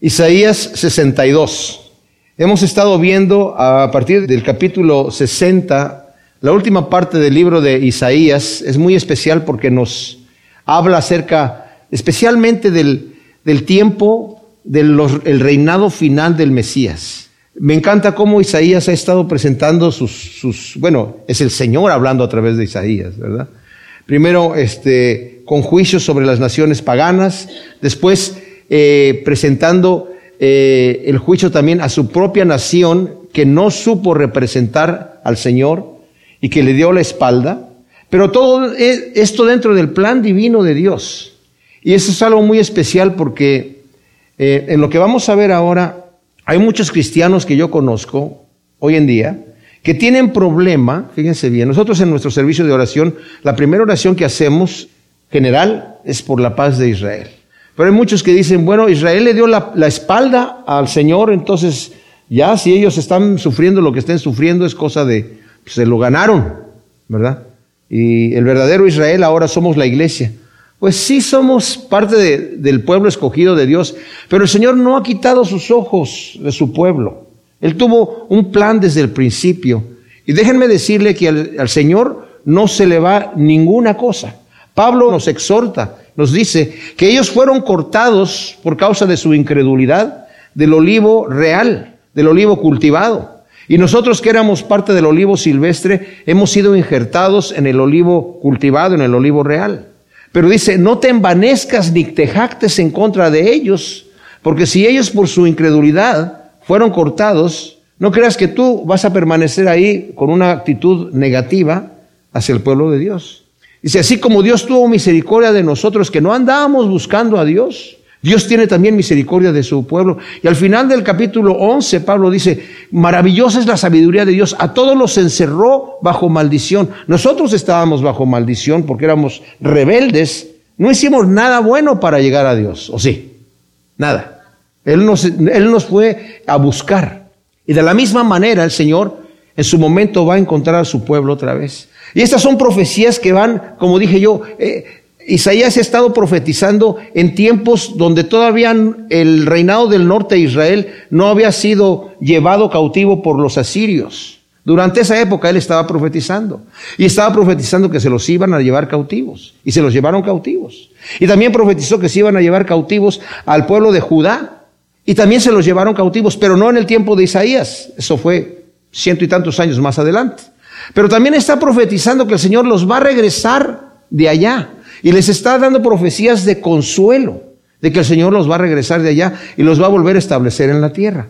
Isaías 62. Hemos estado viendo a partir del capítulo 60, la última parte del libro de Isaías es muy especial porque nos habla acerca especialmente del, del tiempo del el reinado final del Mesías. Me encanta cómo Isaías ha estado presentando sus, sus, bueno, es el Señor hablando a través de Isaías, ¿verdad? Primero, este, con juicios sobre las naciones paganas, después eh, presentando eh, el juicio también a su propia nación que no supo representar al Señor y que le dio la espalda, pero todo e, esto dentro del plan divino de Dios. Y eso es algo muy especial porque eh, en lo que vamos a ver ahora, hay muchos cristianos que yo conozco hoy en día que tienen problema, fíjense bien, nosotros en nuestro servicio de oración, la primera oración que hacemos general es por la paz de Israel. Pero hay muchos que dicen, bueno, Israel le dio la, espalda al Señor, entonces ya si ellos están sufriendo lo que estén sufriendo es cosa de, pues, se lo ganaron, ¿verdad? Y el verdadero Israel ahora somos la iglesia. Pues sí somos parte del pueblo escogido de Dios, pero el Señor no ha quitado sus ojos de su pueblo. Él tuvo un plan desde el principio. Y déjenme decirle que al Señor no se le va ninguna cosa. Pablo nos exhorta nos dice que ellos fueron cortados por causa de su incredulidad del olivo real, del olivo cultivado. Y nosotros que éramos parte del olivo silvestre, hemos sido injertados en el olivo cultivado, en el olivo real. Pero dice, no te envanezcas ni te jactes en contra de ellos, porque si ellos por su incredulidad fueron cortados, no creas que tú vas a permanecer ahí con una actitud negativa hacia el pueblo de Dios. Dice, así como Dios tuvo misericordia de nosotros que no andábamos buscando a Dios, Dios tiene también misericordia de su pueblo. Y al final del capítulo 11, Pablo dice, maravillosa es la sabiduría de Dios, a todos los encerró bajo maldición. Nosotros estábamos bajo maldición porque éramos rebeldes, no hicimos nada bueno para llegar a Dios, ¿o sí? Nada. Él nos, él nos fue a buscar. Y de la misma manera el Señor en su momento va a encontrar a su pueblo otra vez. Y estas son profecías que van, como dije yo, eh, Isaías ha estado profetizando en tiempos donde todavía el reinado del norte de Israel no había sido llevado cautivo por los asirios. Durante esa época él estaba profetizando. Y estaba profetizando que se los iban a llevar cautivos. Y se los llevaron cautivos. Y también profetizó que se iban a llevar cautivos al pueblo de Judá. Y también se los llevaron cautivos, pero no en el tiempo de Isaías. Eso fue ciento y tantos años más adelante. Pero también está profetizando que el Señor los va a regresar de allá. Y les está dando profecías de consuelo, de que el Señor los va a regresar de allá y los va a volver a establecer en la tierra.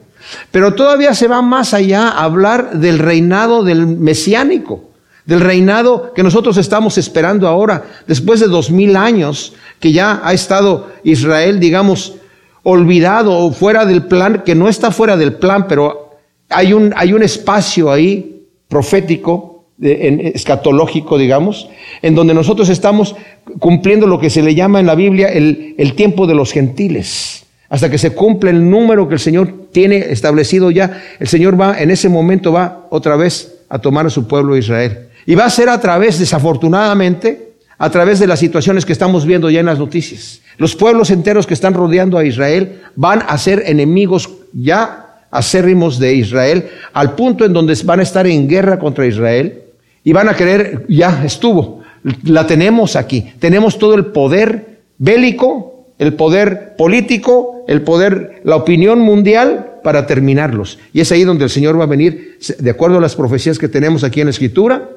Pero todavía se va más allá a hablar del reinado del mesiánico, del reinado que nosotros estamos esperando ahora, después de dos mil años que ya ha estado Israel, digamos, olvidado o fuera del plan, que no está fuera del plan, pero hay un, hay un espacio ahí profético, escatológico, digamos, en donde nosotros estamos cumpliendo lo que se le llama en la Biblia el, el tiempo de los gentiles. Hasta que se cumple el número que el Señor tiene establecido ya, el Señor va, en ese momento va otra vez a tomar a su pueblo Israel. Y va a ser a través, desafortunadamente, a través de las situaciones que estamos viendo ya en las noticias. Los pueblos enteros que están rodeando a Israel van a ser enemigos ya acérrimos de Israel, al punto en donde van a estar en guerra contra Israel y van a querer, ya estuvo, la tenemos aquí, tenemos todo el poder bélico, el poder político, el poder, la opinión mundial para terminarlos. Y es ahí donde el Señor va a venir, de acuerdo a las profecías que tenemos aquí en la Escritura,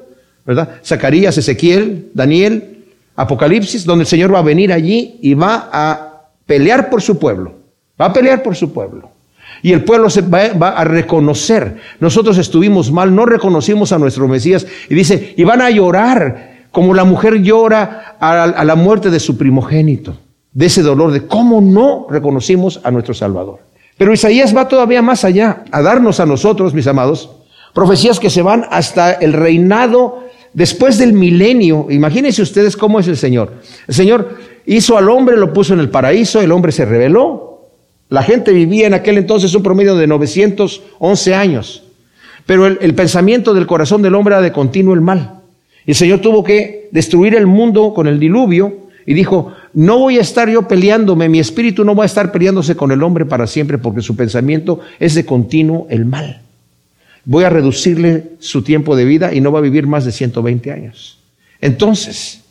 ¿verdad? Zacarías, Ezequiel, Daniel, Apocalipsis, donde el Señor va a venir allí y va a pelear por su pueblo, va a pelear por su pueblo. Y el pueblo se va, a reconocer. Nosotros estuvimos mal, no reconocimos a nuestro Mesías. Y dice, y van a llorar como la mujer llora a, a la muerte de su primogénito. De ese dolor de cómo no reconocimos a nuestro Salvador. Pero Isaías va todavía más allá, a darnos a nosotros, mis amados, profecías que se van hasta el reinado después del milenio. Imagínense ustedes cómo es el Señor. El Señor hizo al hombre, lo puso en el paraíso, el hombre se rebeló, la gente vivía en aquel entonces un promedio de 911 años. Pero el, pensamiento del corazón del hombre era de continuo el mal. Y el Señor tuvo que destruir el mundo con el diluvio y dijo, no voy a estar yo peleándome, mi espíritu no va a estar peleándose con el hombre para siempre porque su pensamiento es de continuo el mal. Voy a reducirle su tiempo de vida y no va a vivir más de 120 años. Entonces,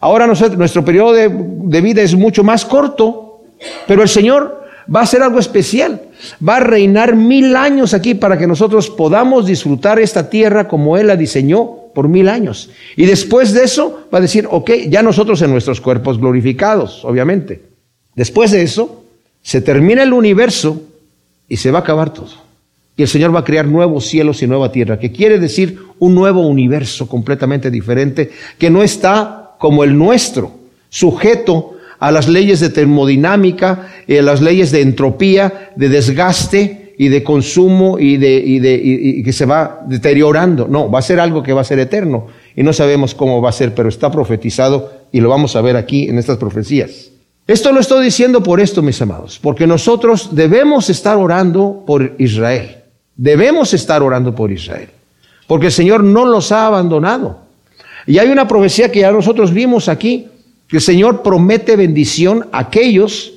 ahora nuestro periodo de, de vida es mucho más corto, pero el Señor va a hacer algo especial. Va a reinar mil años aquí para que nosotros podamos disfrutar esta tierra como Él la diseñó por mil años. Y después de eso va a decir, ok, ya nosotros en nuestros cuerpos glorificados, obviamente. Después de eso, se termina el universo y se va a acabar todo. Y el Señor va a crear nuevos cielos y nueva tierra, que quiere decir un nuevo universo completamente diferente, que no está como el nuestro, sujeto a las leyes de termodinámica, a las leyes de entropía, de desgaste y de consumo y, de, y, de, y que se va deteriorando. No, va a ser algo que va a ser eterno y no sabemos cómo va a ser, pero está profetizado y lo vamos a ver aquí en estas profecías. Esto lo estoy diciendo por esto, mis amados, porque nosotros debemos estar orando por Israel. Debemos estar orando por Israel, porque el Señor no los ha abandonado. Y hay una profecía que ya nosotros vimos aquí, el Señor promete bendición a aquellos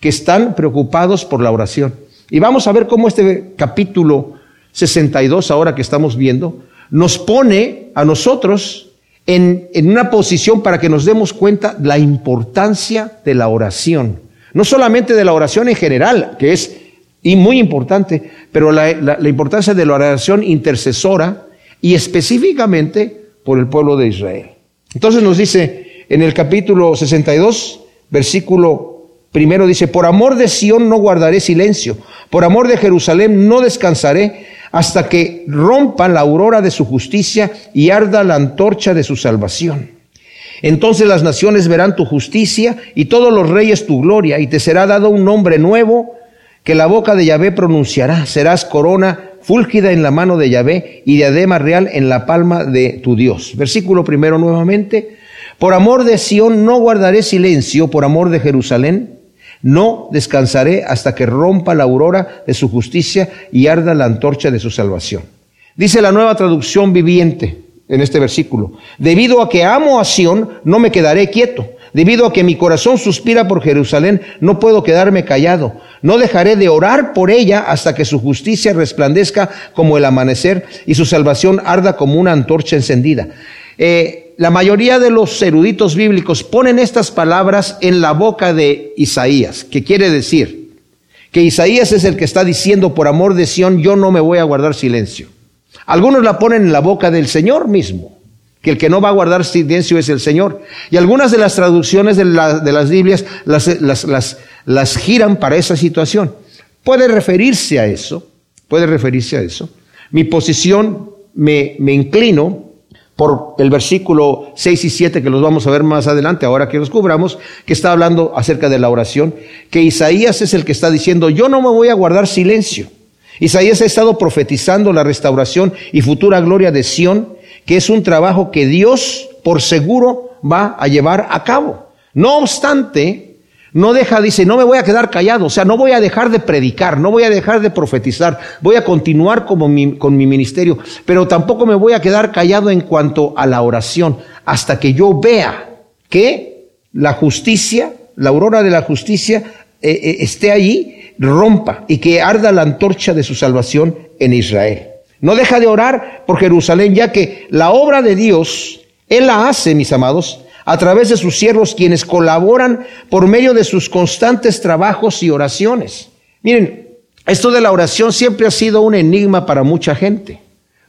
que están preocupados por la oración. Y vamos a ver cómo este capítulo 62, ahora que estamos viendo, nos pone a nosotros en, en, una posición para que nos demos cuenta la importancia de la oración. No solamente de la oración en general, que es y muy importante, pero la, la, la importancia de la oración intercesora y específicamente por el pueblo de Israel. Entonces nos dice en el capítulo 62, versículo primero dice, por amor de Sión no guardaré silencio, por amor de Jerusalén no descansaré hasta que rompa la aurora de su justicia y arda la antorcha de su salvación. Entonces las naciones verán tu justicia y todos los reyes tu gloria, y te será dado un nombre nuevo que la boca de Yahvé pronunciará. Serás corona fúlgida en la mano de Yahvé y diadema real en la palma de tu Dios. Versículo primero nuevamente. Por amor de Sión no guardaré silencio, por amor de Jerusalén no descansaré hasta que rompa la aurora de su justicia y arda la antorcha de su salvación. Dice la nueva traducción viviente en este versículo, debido a que amo a Sión, no me quedaré quieto. Debido a que mi corazón suspira por Jerusalén, no puedo quedarme callado. No dejaré de orar por ella hasta que su justicia resplandezca como el amanecer y su salvación arda como una antorcha encendida. Eh, la mayoría de los eruditos bíblicos ponen estas palabras en la boca de Isaías, que quiere decir que Isaías es el que está diciendo, por amor de Sión, yo no me voy a guardar silencio. Algunos la ponen en la boca del Señor mismo, que el que no va a guardar silencio es el Señor. Y algunas de las traducciones de, de las Biblias las, las, las, las giran para esa situación. Puede referirse a eso, puede referirse a eso. Mi posición me, me inclino por el versículo 6 y 7 que los vamos a ver más adelante, ahora que los cubramos, que está hablando acerca de la oración, que Isaías es el que está diciendo, yo no me voy a guardar silencio. Isaías ha estado profetizando la restauración y futura gloria de Sión, que es un trabajo que Dios por seguro va a llevar a cabo. No obstante, no deja, dice, no me voy a quedar callado, o sea, no voy a dejar de predicar, no voy a dejar de profetizar, voy a continuar como con mi ministerio, pero tampoco me voy a quedar callado en cuanto a la oración, hasta que yo vea que la justicia, la aurora de la justicia, eh, eh, esté allí, rompa y que arda la antorcha de su salvación en Israel. No deja de orar por Jerusalén, ya que la obra de Dios, Él la hace, mis amados, a través de sus siervos quienes colaboran por medio de sus constantes trabajos y oraciones. Miren, esto de la oración siempre ha sido un enigma para mucha gente.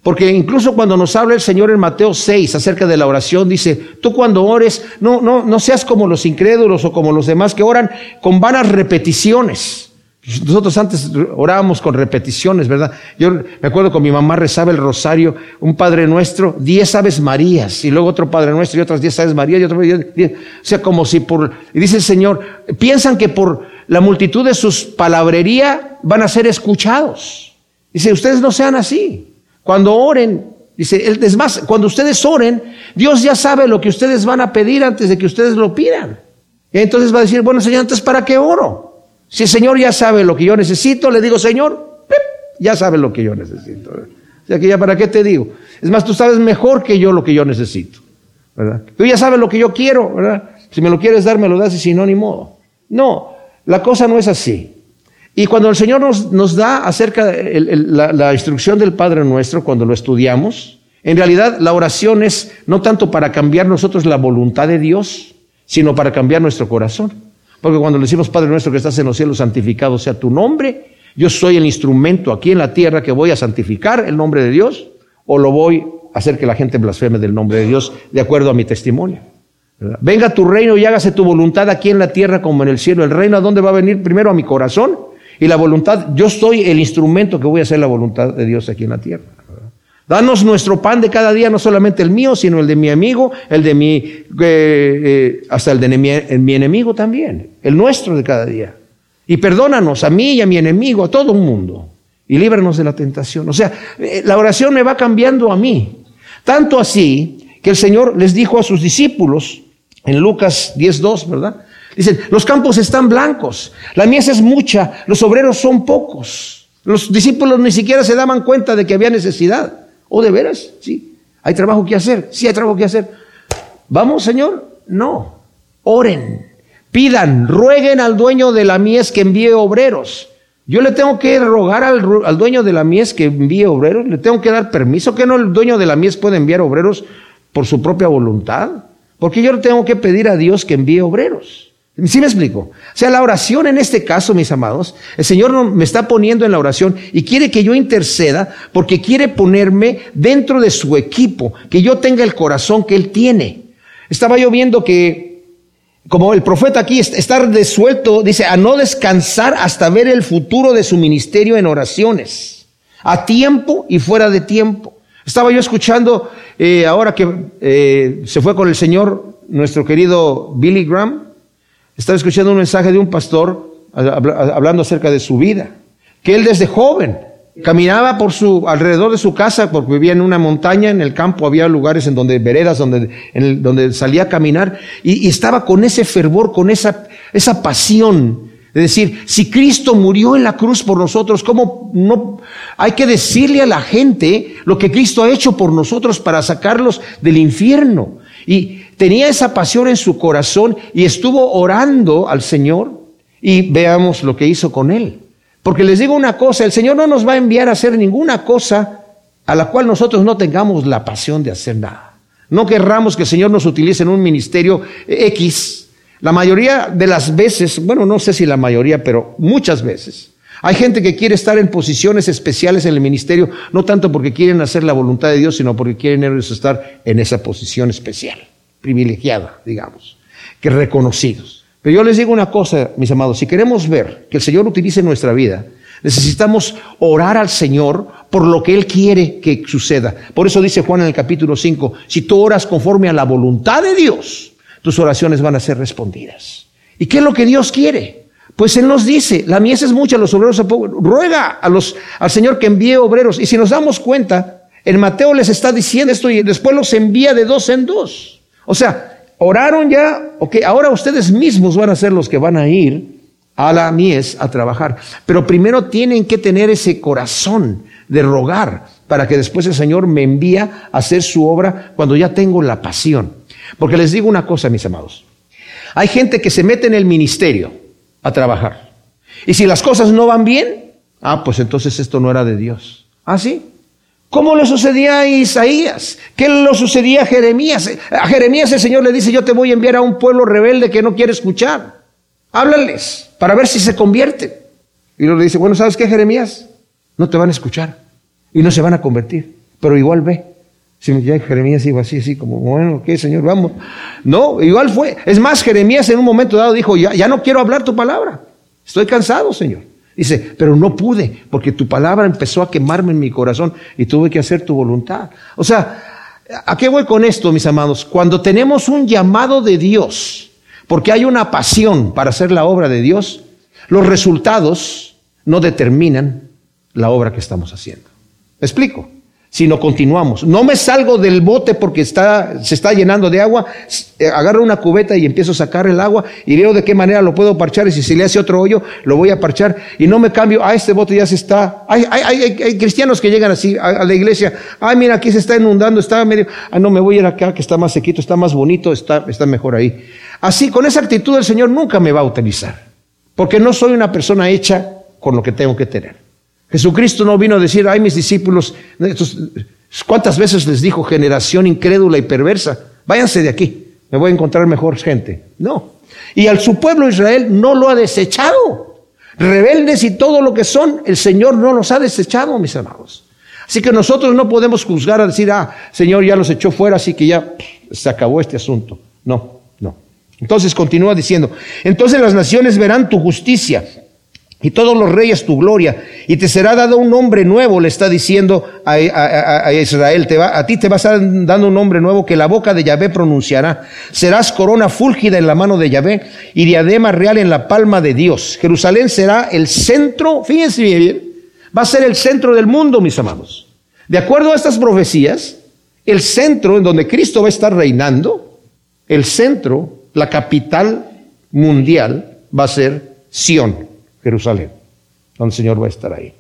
Porque incluso cuando nos habla el Señor en Mateo 6 acerca de la oración, dice, tú cuando ores, no, no, no seas como los incrédulos o como los demás que oran con vanas repeticiones. Nosotros antes orábamos con repeticiones, ¿verdad? Yo me acuerdo con mi mamá rezaba el rosario, un Padre Nuestro, diez Aves Marías, y luego otro Padre Nuestro y otras diez Aves Marías, y otro, diez, o sea, como si por, y dice el Señor, piensan que por la multitud de sus palabrería van a ser escuchados. Dice, ustedes no sean así. Cuando oren, dice, es más, cuando ustedes oren, Dios ya sabe lo que ustedes van a pedir antes de que ustedes lo pidan. Y entonces va a decir, bueno, Señor, entonces, ¿para qué oro? Si el Señor ya sabe lo que yo necesito, le digo, Señor, ya sabe lo que yo necesito. O sea que ya para qué te digo. Es más, tú sabes mejor que yo lo que yo necesito. Tú ya sabes lo que yo quiero. Si me lo quieres dar, me lo das y si no, ni modo. No, la cosa no es así. Y cuando el Señor nos, nos da acerca de la, la instrucción del Padre nuestro, cuando lo estudiamos, en realidad la oración es no tanto para cambiar nosotros la voluntad de Dios, sino para cambiar nuestro corazón. Porque cuando le decimos, Padre nuestro que estás en los cielos, santificado sea tu nombre, yo soy el instrumento aquí en la tierra que voy a santificar el nombre de Dios, o lo voy a hacer que la gente blasfeme del nombre de Dios de acuerdo a mi testimonio. Venga tu reino y hágase tu voluntad aquí en la tierra como en el cielo. El reino a dónde va a venir primero a mi corazón y la voluntad, yo soy el instrumento que voy a hacer la voluntad de Dios aquí en la tierra. Danos nuestro pan de cada día, no solamente el mío, sino el de mi amigo, el de mi, eh, eh, hasta el de mi, mi, enemigo también, el nuestro de cada día. Y perdónanos a mí y a mi enemigo, a todo el mundo, y líbranos de la tentación. O sea, eh, la oración me va cambiando a mí. Tanto así que el Señor les dijo a sus discípulos, en Lucas 10.2, ¿verdad? Dicen, los campos están blancos, la mies es mucha, los obreros son pocos. Los discípulos ni siquiera se daban cuenta de que había necesidad. ¿O de veras? Sí. ¿Hay trabajo que hacer? Sí, hay trabajo que hacer. ¿Vamos, Señor? No. Oren, pidan, rueguen al dueño de la mies que envíe obreros. Yo le tengo que rogar al, dueño de la mies que envíe obreros, le tengo que dar permiso, que no el dueño de la mies puede enviar obreros por su propia voluntad, porque yo le tengo que pedir a Dios que envíe obreros. ¿Sí me explico? O sea, la oración en este caso, mis amados, el Señor me está poniendo en la oración y quiere que yo interceda porque quiere ponerme dentro de su equipo, que yo tenga el corazón que Él tiene. Estaba yo viendo que, como el profeta aquí, estar desuelto, dice, a no descansar hasta ver el futuro de su ministerio en oraciones, a tiempo y fuera de tiempo. Estaba yo escuchando, eh, ahora que eh, se fue con el Señor, nuestro querido Billy Graham, estaba escuchando un mensaje de un pastor hablando acerca de su vida, que él desde joven caminaba por su alrededor de su casa porque vivía en una montaña, en el campo había lugares en donde veredas donde en donde salía a caminar y, y, estaba con ese fervor, con esa esa pasión de decir, si Cristo murió en la cruz por nosotros, ¿cómo no hay que decirle a la gente lo que Cristo ha hecho por nosotros para sacarlos del infierno? Y tenía esa pasión en su corazón y estuvo orando al Señor y veamos lo que hizo con él. Porque les digo una cosa, el Señor no nos va a enviar a hacer ninguna cosa a la cual nosotros no tengamos la pasión de hacer nada. No querramos que el Señor nos utilice en un ministerio X. La mayoría de las veces, bueno, no sé si la mayoría, pero muchas veces, hay gente que quiere estar en posiciones especiales en el ministerio, no tanto porque quieren hacer la voluntad de Dios, sino porque quieren ellos estar en esa posición especial privilegiada, digamos, que reconocidos. Pero yo les digo una cosa, mis amados, si queremos ver que el Señor utilice nuestra vida, necesitamos orar al Señor por lo que Él quiere que suceda. Por eso dice Juan en el capítulo 5, si tú oras conforme a la voluntad de Dios, tus oraciones van a ser respondidas. ¿Y qué es lo que Dios quiere? Pues Él nos dice, la mies es mucha, los obreros son pocos. Ruega a los, al Señor que envíe obreros. Y si nos damos cuenta, en Mateo les está diciendo esto y después los envía de dos en dos. O sea, oraron ya, ok, ahora ustedes mismos van a ser los que van a ir a la mies a trabajar. Pero primero tienen que tener ese corazón de rogar para que después el Señor me envía a hacer su obra cuando ya tengo la pasión. Porque les digo una cosa, mis amados. Hay gente que se mete en el ministerio a trabajar. Y si las cosas no van bien, ah, pues entonces esto no era de Dios. ¿Ah, sí? ¿Cómo le sucedía a Isaías? ¿Qué le sucedía a Jeremías? A Jeremías el Señor le dice, yo te voy a enviar a un pueblo rebelde que no quiere escuchar. Háblales para ver si se convierten. Y luego le dice, bueno, ¿sabes qué, Jeremías? No te van a escuchar y no se van a convertir, pero igual ve. Si Jeremías iba así, así como, bueno, ¿qué, Señor? Vamos. No, igual fue. Es más, Jeremías en un momento dado dijo, ya no quiero hablar tu palabra. Estoy cansado, Señor. Dice, pero no pude, porque tu palabra empezó a quemarme en mi corazón y tuve que hacer tu voluntad. O sea, ¿a qué voy con esto, mis amados? Cuando tenemos un llamado de Dios, porque hay una pasión para hacer la obra de Dios, los resultados no determinan la obra que estamos haciendo. ¿Me explico? Sino continuamos. No me salgo del bote porque está, se está llenando de agua, eh, agarro una cubeta y empiezo a sacar el agua y veo de qué manera lo puedo parchar y si se le hace otro hoyo, lo voy a parchar y no me cambio, ah, este bote ya se está, hay, hay, cristianos que llegan así a, la iglesia, ay, mira, aquí se está inundando, está medio, ah, no, me voy a ir acá que está más sequito, está más bonito, está, está mejor ahí. Así, con esa actitud el Señor nunca me va a utilizar, porque no soy una persona hecha con lo que tengo que tener. Jesucristo no vino a decir, ay mis discípulos, ¿cuántas veces les dijo generación incrédula y perversa? Váyanse de aquí, me voy a encontrar mejor gente. No. Y al su pueblo Israel no lo ha desechado. Rebeldes y todo lo que son, el Señor no los ha desechado, mis amados. Así que nosotros no podemos juzgar a decir, ah, Señor ya los echó fuera, así que ya se acabó este asunto. No, no. Entonces continúa diciendo, entonces las naciones verán tu justicia y todos los reyes tu gloria, y te será dado un nombre nuevo, le está diciendo a, Israel, te va, a ti te va a dando un nombre nuevo que la boca de Yahvé pronunciará. Serás corona fúlgida en la mano de Yahvé y diadema real en la palma de Dios. Jerusalén será el centro, fíjense bien, va a ser el centro del mundo, mis amados. De acuerdo a estas profecías, el centro en donde Cristo va a estar reinando, el centro, la capital mundial, va a ser Sión. Jerusalén, donde el Señor va a estar ahí.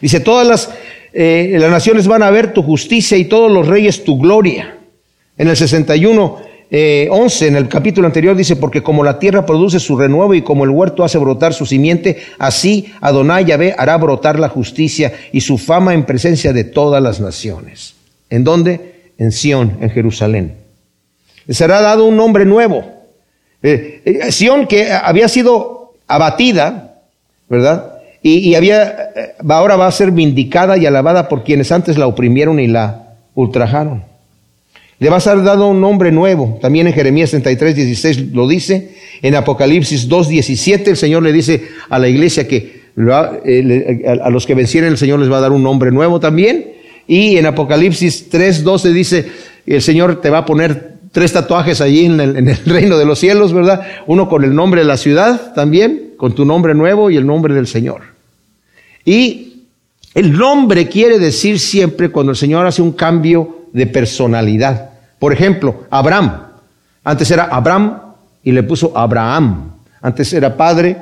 Dice, todas las, eh, las naciones van a ver tu justicia y todos los reyes tu gloria. En el 61, 11, eh, en el capítulo anterior dice, porque como la tierra produce su renuevo y como el huerto hace brotar su simiente, así Adonai Yahvé hará brotar la justicia y su fama en presencia de todas las naciones. ¿En dónde? En Sión, en Jerusalén. Será dado un nombre nuevo. Eh, Sión que había sido abatida, ¿verdad? Y, había, eh, ahora va a ser vindicada y alabada por quienes antes la oprimieron y la ultrajaron. Le va a ser dado un nombre nuevo. También en Jeremías 33, 16 lo dice. En Apocalipsis 2, 17 el Señor le dice a la iglesia que eh, a los que vencieren el Señor les va a dar un nombre nuevo también. Y en Apocalipsis 3, 12 dice, el Señor te va a poner tres tatuajes allí en el, en el reino de los cielos, ¿verdad? Uno con el nombre de la ciudad también con tu nombre nuevo y el nombre del Señor. Y el nombre quiere decir siempre cuando el Señor hace un cambio de personalidad. Por ejemplo, Abraham. Antes era Abraham y le puso Abraham. Antes era padre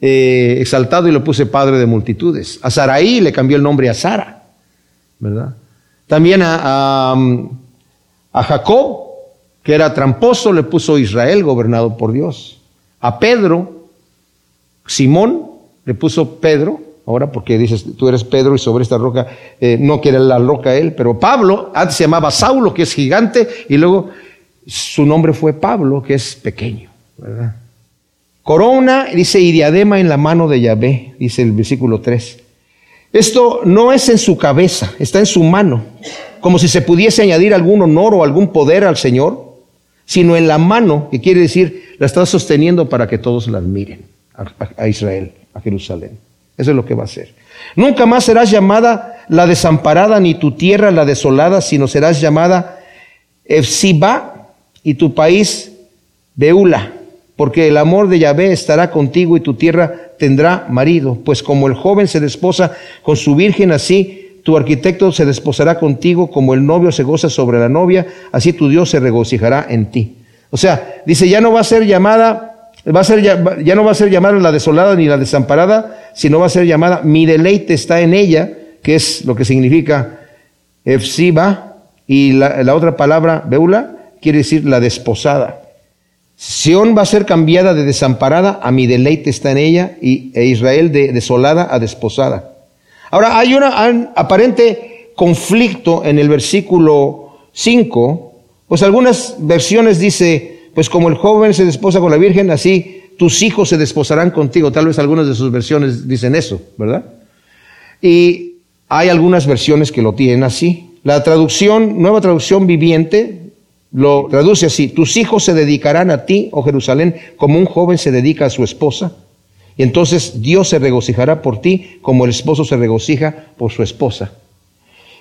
eh, exaltado y le puse padre de multitudes. A Saraí le cambió el nombre a Sara. ¿Verdad? También a, a Jacob, que era tramposo, le puso Israel, gobernado por Dios. A Pedro Simón le puso Pedro, ahora porque dices, tú eres Pedro y sobre esta roca eh, no quiere la roca él, pero Pablo, antes se llamaba Saulo, que es gigante, y luego su nombre fue Pablo, que es pequeño, ¿verdad? Corona, dice, y diadema en la mano de Yahvé, dice el versículo 3. Esto no es en su cabeza, está en su mano, como si se pudiese añadir algún honor o algún poder al Señor, sino en la mano, que quiere decir, la está sosteniendo para que todos la admiren a, Israel, a Jerusalén. Eso es lo que va a hacer. Nunca más serás llamada la desamparada ni tu tierra la desolada, sino serás llamada Efsiba y tu país Beula, porque el amor de Yahvé estará contigo y tu tierra tendrá marido, pues como el joven se desposa con su virgen, así tu arquitecto se desposará contigo, como el novio se goza sobre la novia, así tu Dios se regocijará en ti. O sea, dice, ya no va a ser llamada Va a ser, ya, no va a ser llamada la desolada ni la desamparada, sino va a ser llamada mi deleite está en ella, que es lo que significa Efsiba, y la, otra palabra, Beula, quiere decir la desposada. Sión va a ser cambiada de desamparada a mi deleite está en ella, y, e Israel de desolada a desposada. Ahora, hay un aparente conflicto en el versículo 5, pues algunas versiones dice, pues como el joven se desposa con la Virgen, así tus hijos se desposarán contigo. Tal vez algunas de sus versiones dicen eso, ¿verdad? Y hay algunas versiones que lo tienen así. La traducción, nueva traducción viviente, lo traduce así. Tus hijos se dedicarán a ti, oh Jerusalén, como un joven se dedica a su esposa. Y entonces Dios se regocijará por ti como el esposo se regocija por su esposa.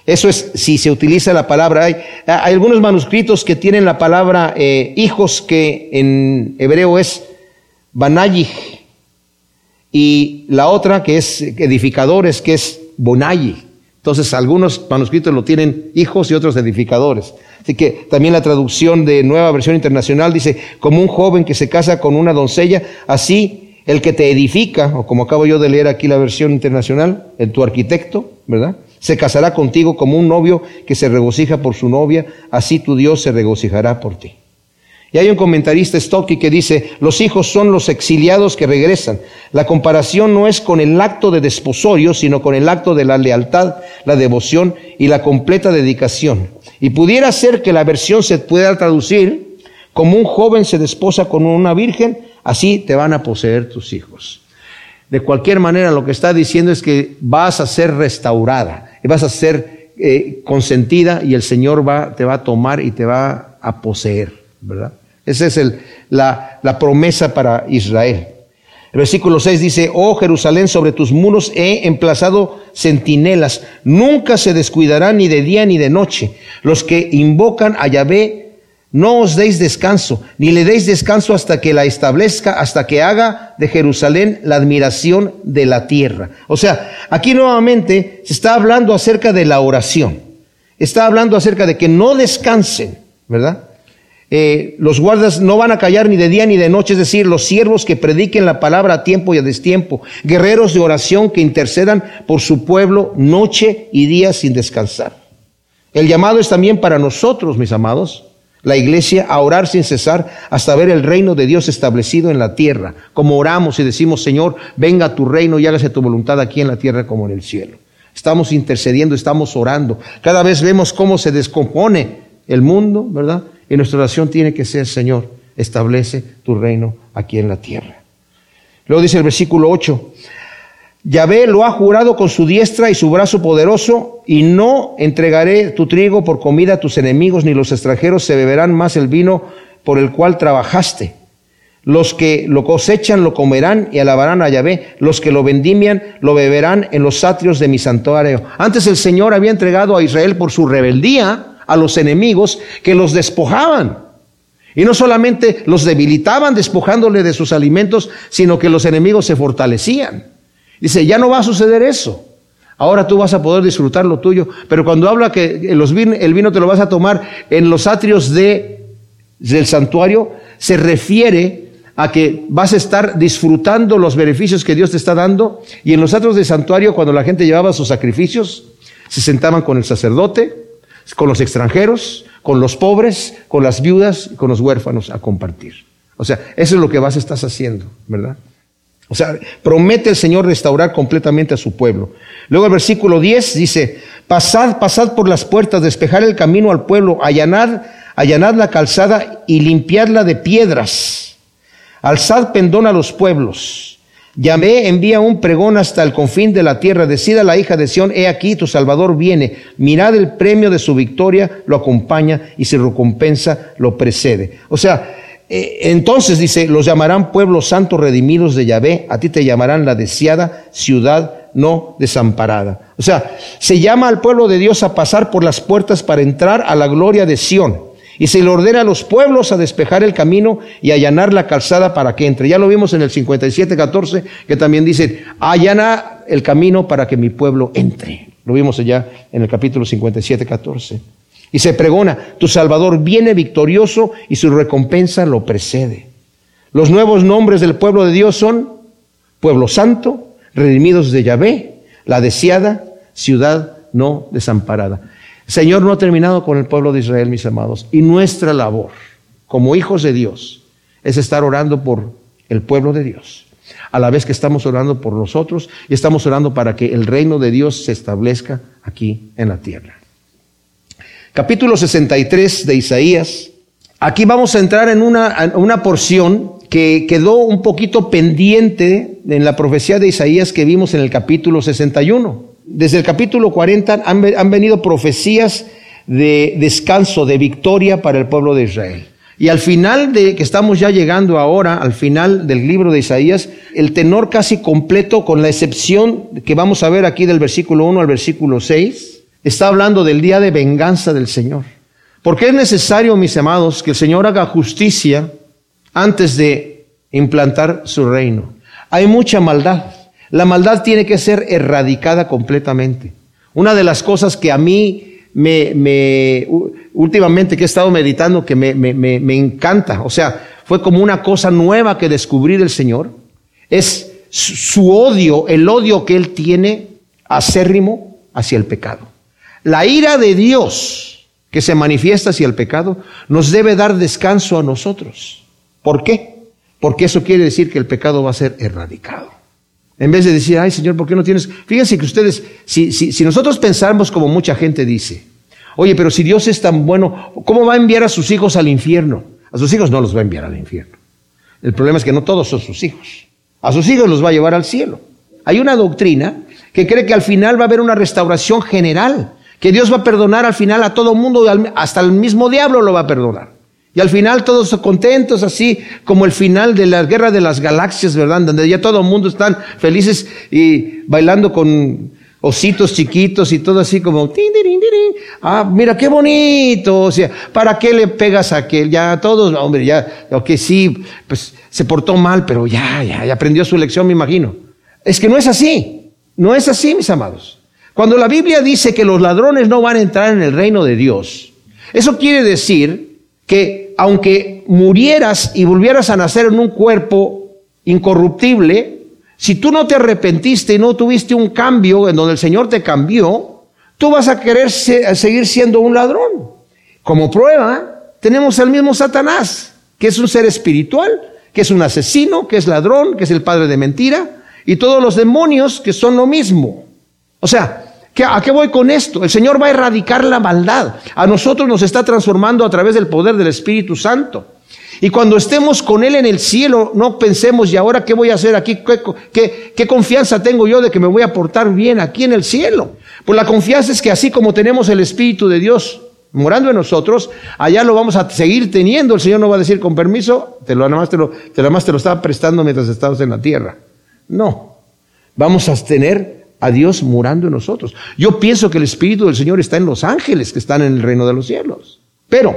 Eso es si se utiliza la palabra. Hay, algunos manuscritos que tienen la palabra eh, hijos que en hebreo es banayih. Y la otra que es edificadores que es bonayih. Entonces, algunos manuscritos lo tienen hijos y otros edificadores. Así que también la traducción de Nueva Versión Internacional dice, como un joven que se casa con una doncella, así el que te edifica, o como acabo yo de leer aquí la versión internacional, en tu arquitecto, ¿verdad? Se casará contigo como un novio que se regocija por su novia, así tu Dios se regocijará por ti. Y hay un comentarista Stocky que dice, los hijos son los exiliados que regresan. La comparación no es con el acto de desposorio, sino con el acto de la lealtad, la devoción y la completa dedicación. Y pudiera ser que la versión se pueda traducir como un joven se desposa con una virgen, así te van a poseer tus hijos. De cualquier manera, lo que está diciendo es que vas a ser restaurada, vas a ser eh, consentida y el Señor va, te va a tomar y te va a poseer, ¿verdad? Esa es el, la, la promesa para Israel. El versículo 6 dice, oh Jerusalén, sobre tus muros he emplazado centinelas, nunca se descuidarán ni de día ni de noche. Los que invocan a Yahvé no os deis descanso, ni le deis descanso hasta que la establezca, hasta que haga de Jerusalén la admiración de la tierra. O sea, aquí nuevamente se está hablando acerca de la oración. Está hablando acerca de que no descansen, ¿verdad? Eh, los guardas no van a callar ni de día ni de noche, es decir, los siervos que prediquen la palabra a tiempo y a destiempo, guerreros de oración que intercedan por su pueblo noche y día sin descansar. El llamado es también para nosotros, mis amados, la iglesia a orar sin cesar hasta ver el reino de Dios establecido en la tierra, como oramos y decimos, Señor, venga tu reino y hágase tu voluntad aquí en la tierra como en el cielo. Estamos intercediendo, estamos orando. Cada vez vemos cómo se descompone el mundo, ¿verdad? Y nuestra oración tiene que ser, Señor, establece tu reino aquí en la tierra. Luego dice el versículo 8, Yahvé lo ha jurado con su diestra y su brazo poderoso, y no entregaré tu trigo por comida a tus enemigos, ni los extranjeros se beberán más el vino por el cual trabajaste. Los que lo cosechan lo comerán y alabarán a Yahvé. Los que lo vendimian lo beberán en los atrios de mi santuario. Antes el Señor había entregado a Israel por su rebeldía a los enemigos que los despojaban. Y no solamente los debilitaban despojándole de sus alimentos, sino que los enemigos se fortalecían. Dice, ya no va a suceder eso. Ahora tú vas a poder disfrutar lo tuyo. Pero cuando habla que el vino te lo vas a tomar en los atrios de, del santuario, se refiere a que vas a estar disfrutando los beneficios que Dios te está dando. Y en los atrios del santuario, cuando la gente llevaba sus sacrificios, se sentaban con el sacerdote, con los extranjeros, con los pobres, con las viudas, con los huérfanos a compartir. O sea, eso es lo que vas a estar haciendo, ¿verdad? O sea, promete el Señor restaurar completamente a su pueblo. Luego el versículo 10 dice, pasad, pasad por las puertas, despejar el camino al pueblo, allanad, allanad la calzada y limpiadla de piedras. Alzad pendón a los pueblos. Llamé, envía un pregón hasta el confín de la tierra. Decida la hija de Sión, he aquí, tu Salvador viene. Mirad el premio de su victoria, lo acompaña y su recompensa lo precede. O sea, entonces dice, los llamarán pueblos santos redimidos de Yahvé, a ti te llamarán la deseada ciudad no desamparada. O sea, se llama al pueblo de Dios a pasar por las puertas para entrar a la gloria de Sión. Y se le ordena a los pueblos a despejar el camino y allanar la calzada para que entre. Ya lo vimos en el 57.14, que también dice, allana el camino para que mi pueblo entre. Lo vimos allá en el capítulo 57.14. Y se pregona, tu Salvador viene victorioso y su recompensa lo precede. Los nuevos nombres del pueblo de Dios son pueblo santo, redimidos de Yahvé, la deseada ciudad no desamparada. Señor no ha terminado con el pueblo de Israel, mis amados, y nuestra labor como hijos de Dios es estar orando por el pueblo de Dios, a la vez que estamos orando por nosotros y estamos orando para que el reino de Dios se establezca aquí en la tierra capítulo 63 de Isaías. Aquí vamos a entrar en una, una, porción que quedó un poquito pendiente en la profecía de Isaías que vimos en el capítulo 61. Desde el capítulo 40 han, han venido profecías de descanso, de victoria para el pueblo de Israel. Y al final de que estamos ya llegando ahora, al final del libro de Isaías, el tenor casi completo, con la excepción que vamos a ver aquí del versículo 1 al versículo 6, está hablando del día de venganza del Señor. Porque es necesario, mis amados, que el Señor haga justicia antes de implantar su reino. Hay mucha maldad. La maldad tiene que ser erradicada completamente. Una de las cosas que a mí me, me últimamente que he estado meditando, que me, me, me encanta, o sea, fue como una cosa nueva que descubrí del Señor, es su odio, el odio que Él tiene acérrimo hacia el pecado. La ira de Dios que se manifiesta hacia el pecado nos debe dar descanso a nosotros. ¿Por qué? Porque eso quiere decir que el pecado va a ser erradicado. En vez de decir, ay Señor, ¿por qué no tienes? Fíjense que ustedes, si, si, si nosotros pensamos como mucha gente dice, oye, pero si Dios es tan bueno, ¿cómo va a enviar a sus hijos al infierno? A sus hijos no los va a enviar al infierno. El problema es que no todos son sus hijos. A sus hijos los va a llevar al cielo. Hay una doctrina que cree que al final va a haber una restauración general, que Dios va a perdonar al final a todo mundo, hasta el mismo diablo lo va a perdonar. Y al final todos contentos, así como el final de la guerra de las galaxias, ¿verdad? Donde ya todo el mundo están felices y bailando con ositos chiquitos y todo así como, ah, mira qué bonito, o sea, ¿para qué le pegas a aquel? Ya todos, hombre, ya, ok, sí, pues se portó mal, pero ya, ya, ya aprendió su lección, me imagino. Es que no es así, no es así, mis amados. Cuando la Biblia dice que los ladrones no van a entrar en el reino de Dios, eso quiere decir que aunque murieras y volvieras a nacer en un cuerpo incorruptible, si tú no te arrepentiste y no tuviste un cambio en donde el Señor te cambió, tú vas a querer seguir siendo un ladrón. Como prueba, tenemos al mismo Satanás, que es un ser espiritual, que es un asesino, que es ladrón, que es el padre de mentira, y todos los demonios que son lo mismo. O sea, ¿A qué voy con esto? El Señor va a erradicar la maldad. A nosotros nos está transformando a través del poder del Espíritu Santo. Y cuando estemos con Él en el cielo, no pensemos, ¿y ahora qué voy a hacer aquí? ¿Qué, confianza tengo yo de que me voy a portar bien aquí en el cielo? Pues la confianza es que así como tenemos el Espíritu de Dios morando en nosotros, allá lo vamos a seguir teniendo. El Señor no va a decir, con permiso, te lo, nada más te lo, te lo, te lo estaba prestando mientras estabas en la tierra. No, vamos a tener a Dios morando en nosotros. Yo pienso que el Espíritu del Señor está en los ángeles que están en el reino de los cielos. Pero,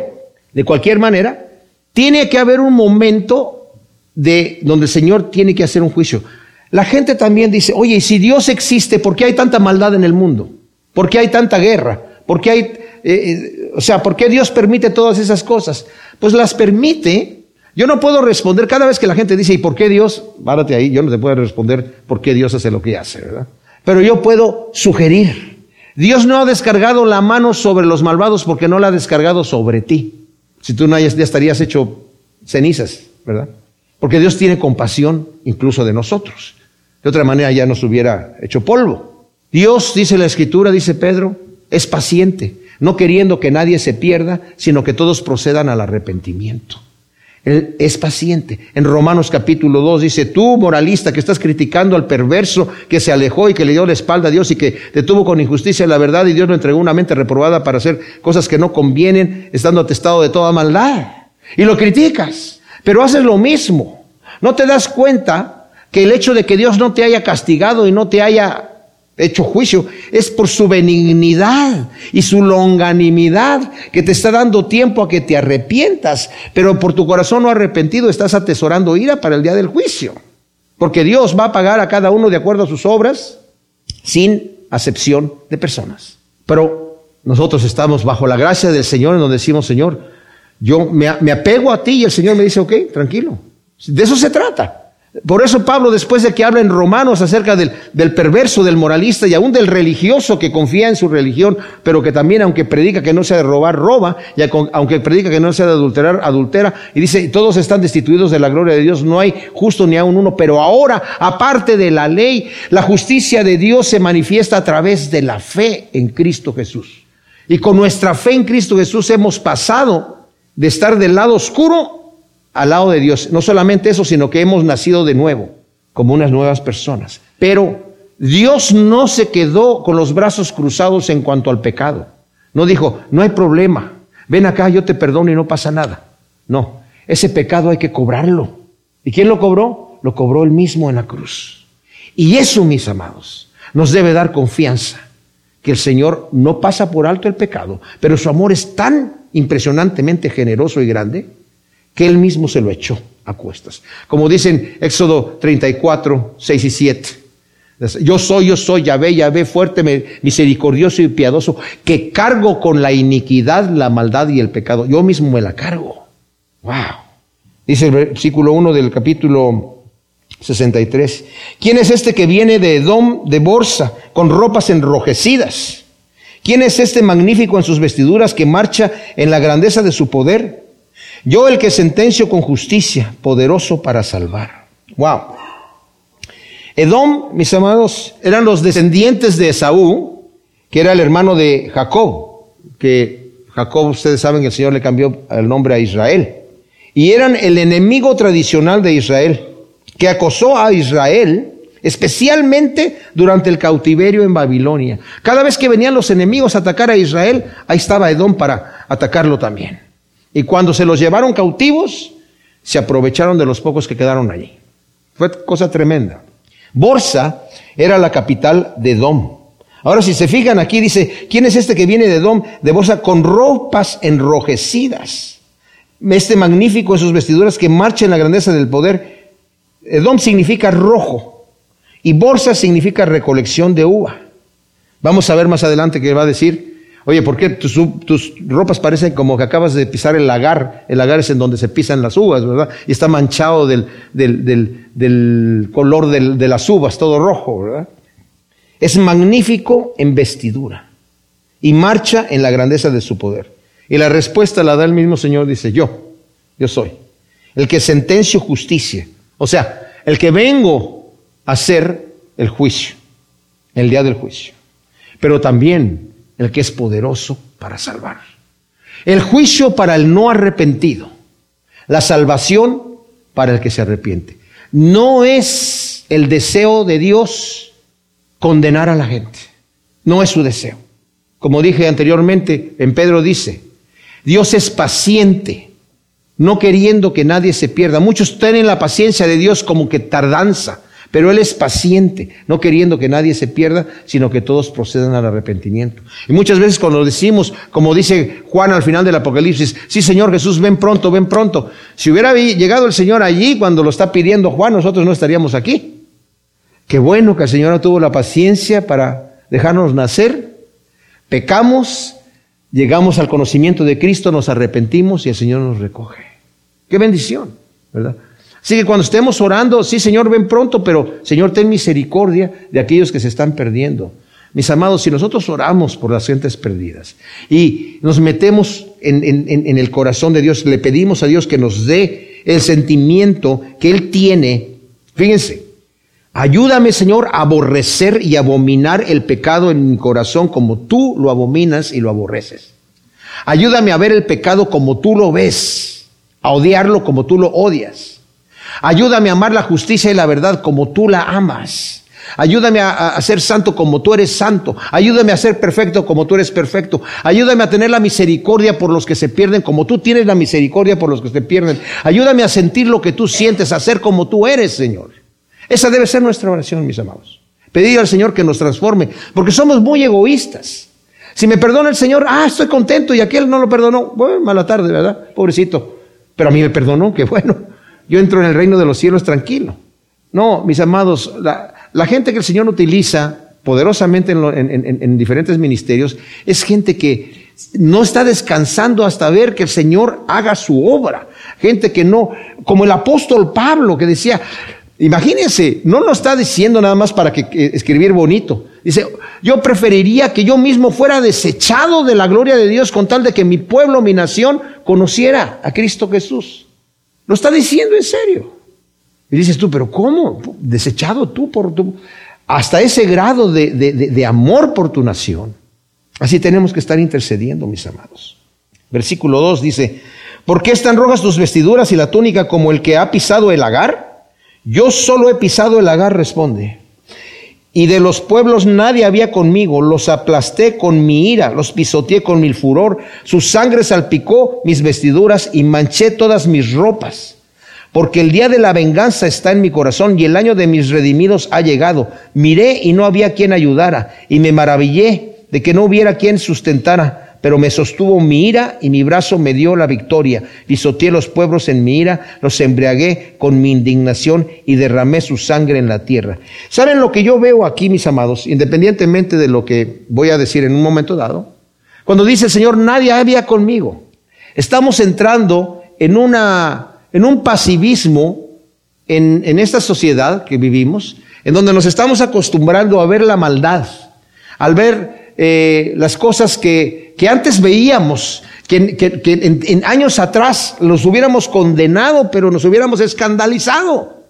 de cualquier manera, tiene que haber un momento de donde el Señor tiene que hacer un juicio. La gente también dice, oye, y si Dios existe, ¿por qué hay tanta maldad en el mundo? ¿Por qué hay tanta guerra? ¿Por qué hay, eh, eh, o sea, por qué Dios permite todas esas cosas? Pues las permite. Yo no puedo responder cada vez que la gente dice, ¿y por qué Dios? Párate ahí, yo no te puedo responder por qué Dios hace lo que hace, ¿verdad? Pero yo puedo sugerir. Dios no ha descargado la mano sobre los malvados porque no la ha descargado sobre ti. Si tú no hayas, ya estarías hecho cenizas, ¿verdad? Porque Dios tiene compasión incluso de nosotros. De otra manera ya nos hubiera hecho polvo. Dios, dice la Escritura, dice Pedro, es paciente, no queriendo que nadie se pierda, sino que todos procedan al arrepentimiento. Él es paciente. En Romanos capítulo 2 dice, tú moralista que estás criticando al perverso que se alejó y que le dio la espalda a Dios y que detuvo con injusticia la verdad y Dios lo entregó una mente reprobada para hacer cosas que no convienen, estando atestado de toda maldad. Y lo criticas, pero haces lo mismo. No te das cuenta que el hecho de que Dios no te haya castigado y no te haya hecho juicio, es por su benignidad y su longanimidad que te está dando tiempo a que te arrepientas, pero por tu corazón no arrepentido estás atesorando ira para el día del juicio, porque Dios va a pagar a cada uno de acuerdo a sus obras sin acepción de personas. Pero nosotros estamos bajo la gracia del Señor en donde decimos, Señor, yo me, me apego a ti y el Señor me dice, ok, tranquilo. De eso se trata. Por eso Pablo, después de que habla en Romanos acerca del, perverso, del moralista y aún del religioso que confía en su religión, pero que también, aunque predica que no sea de robar, roba, y aunque predica que no sea de adulterar, adultera, y dice, todos están destituidos de la gloria de Dios, no hay justo ni aún uno, pero ahora, aparte de la ley, la justicia de Dios se manifiesta a través de la fe en Cristo Jesús. Y con nuestra fe en Cristo Jesús hemos pasado de estar del lado oscuro al lado de Dios. No solamente eso, sino que hemos nacido de nuevo, como unas nuevas personas. Pero Dios no se quedó con los brazos cruzados en cuanto al pecado. No dijo, no hay problema, ven acá, yo te perdono y no pasa nada. No, ese pecado hay que cobrarlo. ¿Y quién lo cobró? Lo cobró él mismo en la cruz. Y eso, mis amados, nos debe dar confianza que el Señor no pasa por alto el pecado, pero su amor es tan impresionantemente generoso y grande que él mismo se lo echó a cuestas. Como dicen Éxodo 34, 6 y 7. Yo soy, yo soy Yahvé, Yahvé fuerte, misericordioso y piadoso, que cargo con la iniquidad, la maldad y el pecado. Yo mismo me la cargo. Wow. Dice el versículo 1 del capítulo 63. ¿Quién es este que viene de Edom de Borsa con ropas enrojecidas? ¿Quién es este magnífico en sus vestiduras que marcha en la grandeza de su poder? Yo el que sentencio con justicia, poderoso para salvar. Wow. Edom, mis amados, eran los descendientes de Esaú, que era el hermano de Jacob, que Jacob, ustedes saben, que el Señor le cambió el nombre a Israel. Y eran el enemigo tradicional de Israel, que acosó a Israel especialmente durante el cautiverio en Babilonia. Cada vez que venían los enemigos a atacar a Israel, ahí estaba Edom para atacarlo también. Y cuando se los llevaron cautivos, se aprovecharon de los pocos que quedaron allí. Fue cosa tremenda. Borsa era la capital de Edom. Ahora si se fijan aquí dice, ¿quién es este que viene de Edom? De Borsa con ropas enrojecidas. Este magnífico en sus vestiduras que marcha en la grandeza del poder. Edom significa rojo y Borsa significa recolección de uva. Vamos a ver más adelante qué va a decir Oye, ¿por qué tus, ropas parecen como que acabas de pisar el lagar? El lagar es en donde se pisan las uvas, ¿verdad? Y está manchado del, del color de las uvas, todo rojo, ¿verdad? Es magnífico en vestidura y marcha en la grandeza de su poder. Y la respuesta la da el mismo Señor, dice, yo, yo soy, el que sentencio justicia. O sea, el que vengo a hacer el juicio, el día del juicio. Pero también el que es poderoso para salvar. El juicio para el no arrepentido. La salvación para el que se arrepiente. No es el deseo de Dios condenar a la gente. No es su deseo. Como dije anteriormente, en Pedro dice, Dios es paciente, no queriendo que nadie se pierda. Muchos tienen la paciencia de Dios como que tardanza, pero Él es paciente, no queriendo que nadie se pierda, sino que todos procedan al arrepentimiento. Y muchas veces cuando decimos, como dice Juan al final del Apocalipsis, sí Señor Jesús, ven pronto, ven pronto. Si hubiera llegado el Señor allí cuando lo está pidiendo Juan, nosotros no estaríamos aquí. Qué bueno que el Señor no tuvo la paciencia para dejarnos nacer. Pecamos, llegamos al conocimiento de Cristo, nos arrepentimos y el Señor nos recoge. Qué bendición, ¿verdad? Así que cuando estemos orando, sí, Señor, ven pronto, pero Señor, ten misericordia de aquellos que se están perdiendo. Mis amados, si nosotros oramos por las gentes perdidas y nos metemos en, el corazón de Dios, le pedimos a Dios que nos dé el sentimiento que Él tiene, fíjense, ayúdame Señor a aborrecer y abominar el pecado en mi corazón como tú lo abominas y lo aborreces. Ayúdame a ver el pecado como tú lo ves, a odiarlo como tú lo odias. Ayúdame a amar la justicia y la verdad como tú la amas. Ayúdame a, ser santo como tú eres santo. Ayúdame a ser perfecto como tú eres perfecto. Ayúdame a tener la misericordia por los que se pierden como tú tienes la misericordia por los que se pierden. Ayúdame a sentir lo que tú sientes, a ser como tú eres, Señor. Esa debe ser nuestra oración, mis amados. Pedir al Señor que nos transforme, porque somos muy egoístas. Si me perdona el Señor, ah, estoy contento y aquel no lo perdonó. Bueno, mala tarde, ¿verdad? Pobrecito. Pero a mí me perdonó, qué bueno yo entro en el reino de los cielos tranquilo. No, mis amados, la, gente que el Señor utiliza poderosamente en, diferentes ministerios es gente que no está descansando hasta ver que el Señor haga su obra. Gente que no, como el apóstol Pablo que decía, imagínense, no lo está diciendo nada más para que, escribir bonito. Dice, yo preferiría que yo mismo fuera desechado de la gloria de Dios con tal de que mi pueblo, mi nación, conociera a Cristo Jesús. Lo está diciendo en serio. Y dices tú, pero ¿cómo? Desechado tú por tu... Hasta ese grado de, de amor por tu nación. Así tenemos que estar intercediendo, mis amados. Versículo 2 dice, ¿por qué están rojas tus vestiduras y la túnica como el que ha pisado el lagar? Yo solo he pisado el lagar, responde. Y de los pueblos nadie había conmigo, los aplasté con mi ira, los pisoteé con mi furor, su sangre salpicó mis vestiduras y manché todas mis ropas. Porque el día de la venganza está en mi corazón y el año de mis redimidos ha llegado. Miré y no había quien ayudara y me maravillé de que no hubiera quien sustentara pero me sostuvo mi ira y mi brazo me dio la victoria. Pisoteé los pueblos en mi ira, los embriagué con mi indignación y derramé su sangre en la tierra. ¿Saben lo que yo veo aquí, mis amados, independientemente de lo que voy a decir en un momento dado? Cuando dice el Señor, nadie había conmigo. Estamos entrando en, una, en un pasivismo en, en esta sociedad que vivimos, en donde nos estamos acostumbrando a ver la maldad, al ver eh, las cosas que, que, antes veíamos, que, que, que en, en, años atrás los hubiéramos condenado, pero nos hubiéramos escandalizado.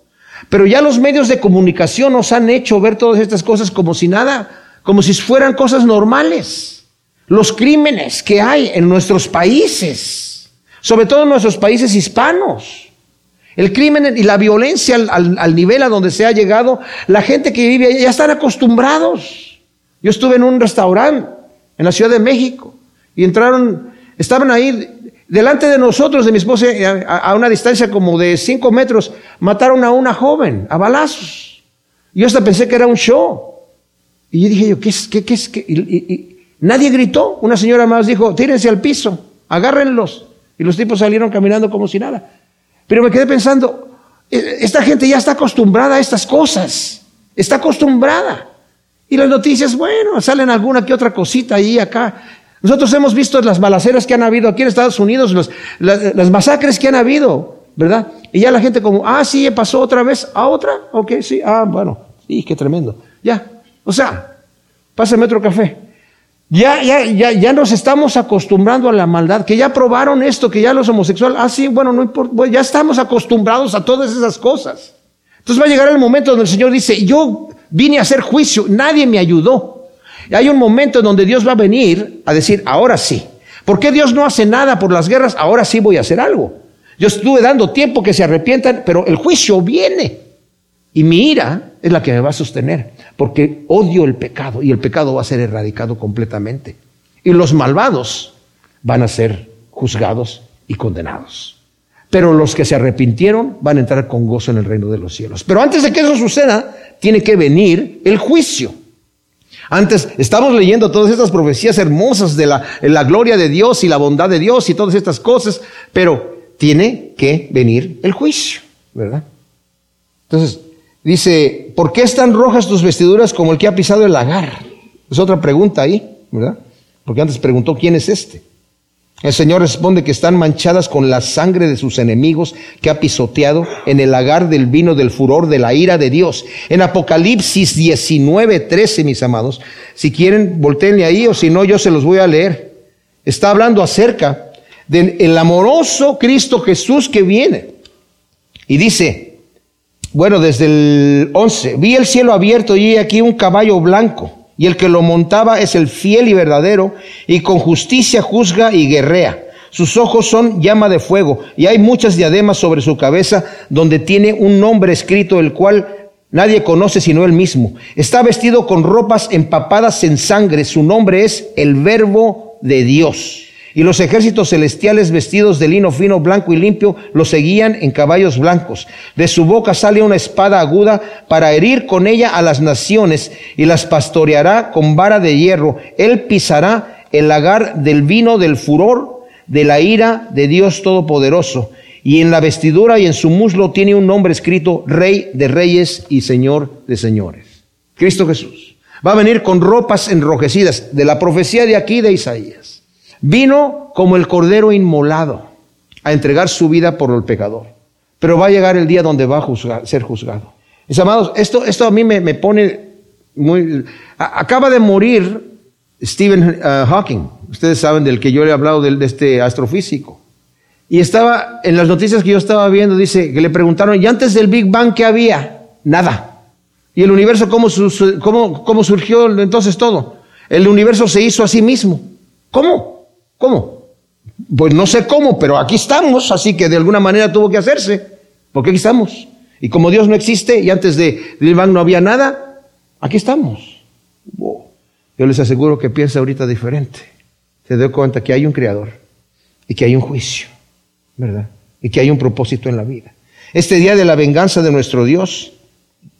Pero ya los medios de comunicación nos han hecho ver todas estas cosas como si nada, como si fueran cosas normales. Los crímenes que hay en nuestros países, sobre todo en nuestros países hispanos. El crimen y la violencia al, al, al, nivel a donde se ha llegado, la gente que vive ahí ya están acostumbrados. Yo estuve en un restaurante en la Ciudad de México y entraron, estaban ahí delante de nosotros, de mi esposa, a, a una distancia como de cinco metros, mataron a una joven a balazos. Yo hasta pensé que era un show. Y yo dije yo, ¿qué es? ¿Qué, es? Qué? Y, y, nadie gritó. Una señora más dijo, tírense al piso, agárrenlos. Y los tipos salieron caminando como si nada. Pero me quedé pensando, esta gente ya está acostumbrada a estas cosas, está acostumbrada. Y las noticias, bueno, salen alguna que otra cosita ahí acá. Nosotros hemos visto las balaceras que han habido aquí en Estados Unidos, las, las, masacres que han habido, ¿verdad? Y ya la gente como, ah, sí, pasó otra vez, a otra, ok, sí, ah, bueno, sí, qué tremendo. Ya, o sea, pásame otro café. Ya, ya, ya, ya nos estamos acostumbrando a la maldad, que ya probaron esto, que ya los homosexuales, ah, sí, bueno, no importa, ya estamos acostumbrados a todas esas cosas. Entonces va a llegar el momento donde el Señor dice, yo vine a hacer juicio, nadie me ayudó. Y hay un momento en donde Dios va a venir a decir, ahora sí. ¿Por qué Dios no hace nada por las guerras? Ahora sí voy a hacer algo. Yo estuve dando tiempo que se arrepientan, pero el juicio viene. Y mi ira es la que me va a sostener, porque odio el pecado y el pecado va a ser erradicado completamente. Y los malvados van a ser juzgados y condenados. Pero los que se arrepintieron van a entrar con gozo en el reino de los cielos. Pero antes de que eso suceda, tiene que venir el juicio. Antes estamos leyendo todas estas profecías hermosas de la, gloria de Dios y la bondad de Dios y todas estas cosas, pero tiene que venir el juicio, ¿verdad? Entonces, Dice, ¿por qué están rojas tus vestiduras como el que ha pisado el lagar? Es otra pregunta ahí, ¿verdad? Porque antes preguntó, ¿quién es este? El Señor responde que están manchadas con la sangre de sus enemigos que ha pisoteado en el lagar del vino del furor de la ira de Dios. En Apocalipsis 19, 13, mis amados, si quieren, volteenle ahí o si no, yo se los voy a leer. Está hablando acerca del amoroso Cristo Jesús que viene. Y dice, bueno, desde el 11, vi el cielo abierto y aquí un caballo blanco, y el que lo montaba es el fiel y verdadero, y con justicia juzga y guerrea. Sus ojos son llama de fuego, y hay muchas diademas sobre su cabeza, donde tiene un nombre escrito, el cual nadie conoce sino él mismo. Está vestido con ropas empapadas en sangre, su nombre es el Verbo de Dios. Y los ejércitos celestiales vestidos de lino fino, blanco y limpio, lo seguían en caballos blancos. De su boca sale una espada aguda para herir con ella a las naciones y las pastoreará con vara de hierro. Él pisará el lagar del vino del furor de la ira de Dios Todopoderoso. Y en la vestidura y en su muslo tiene un nombre escrito Rey de Reyes y Señor de Señores. Cristo Jesús. Va a venir con ropas enrojecidas de la profecía de aquí de Isaías. Vino como el cordero inmolado a entregar su vida por el pecador. Pero va a llegar el día donde va a ser juzgado. Mis amados, esto, esto a mí me, me pone muy... Acaba de morir Stephen uh, Hawking. Ustedes saben del que yo le he hablado, de, de este astrofísico. Y estaba, en las noticias que yo estaba viendo, dice que le preguntaron, ¿y antes del Big Bang qué había? Nada. ¿Y el universo cómo, cómo, cómo surgió entonces todo? El universo se hizo a sí mismo. ¿Cómo? ¿Cómo? Pues no sé cómo, pero aquí estamos, así que de alguna manera tuvo que hacerse, porque aquí estamos. Y como Dios no existe y antes de Bang no había nada, aquí estamos. Yo les aseguro que piensa ahorita diferente. Se da cuenta que hay un creador y que hay un juicio, ¿verdad? Y que hay un propósito en la vida. Este día de la venganza de nuestro Dios,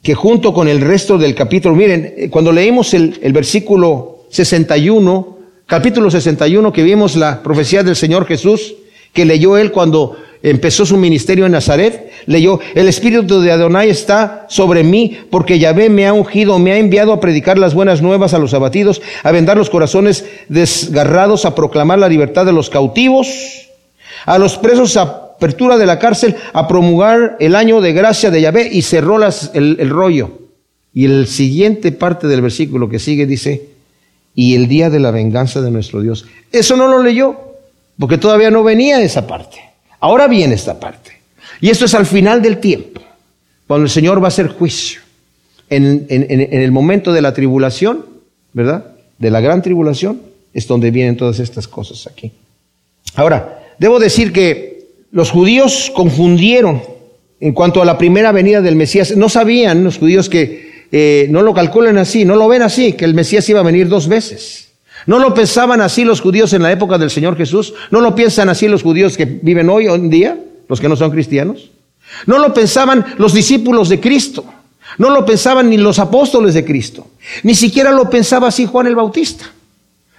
que junto con el resto del capítulo, miren, cuando leímos el, el versículo 61, Capítulo 61 que vimos la profecía del Señor Jesús, que leyó él cuando empezó su ministerio en Nazaret, leyó, el espíritu de Adonai está sobre mí, porque Yahvé me ha ungido, me ha enviado a predicar las buenas nuevas a los abatidos, a vendar los corazones desgarrados, a proclamar la libertad de los cautivos, a los presos a apertura de la cárcel, a promulgar el año de gracia de Yahvé, y cerró el, el rollo. Y el siguiente parte del versículo que sigue dice, y el día de la venganza de nuestro Dios. Eso no lo leyó, porque todavía no venía esa parte. Ahora viene esta parte. Y esto es al final del tiempo, cuando el Señor va a hacer juicio. En, el momento de la tribulación, ¿verdad? De la gran tribulación, es donde vienen todas estas cosas aquí. Ahora, debo decir que los judíos confundieron en cuanto a la primera venida del Mesías. No sabían los judíos que eh, no lo calculan así, no lo ven así, que el Mesías iba a venir dos veces. ¿No lo pensaban así los judíos en la época del Señor Jesús? ¿No lo piensan así los judíos que viven hoy, hoy en día, los que no son cristianos? ¿No lo pensaban los discípulos de Cristo? No lo pensaban ni los apóstoles de Cristo. Ni siquiera lo pensaba así Juan el Bautista.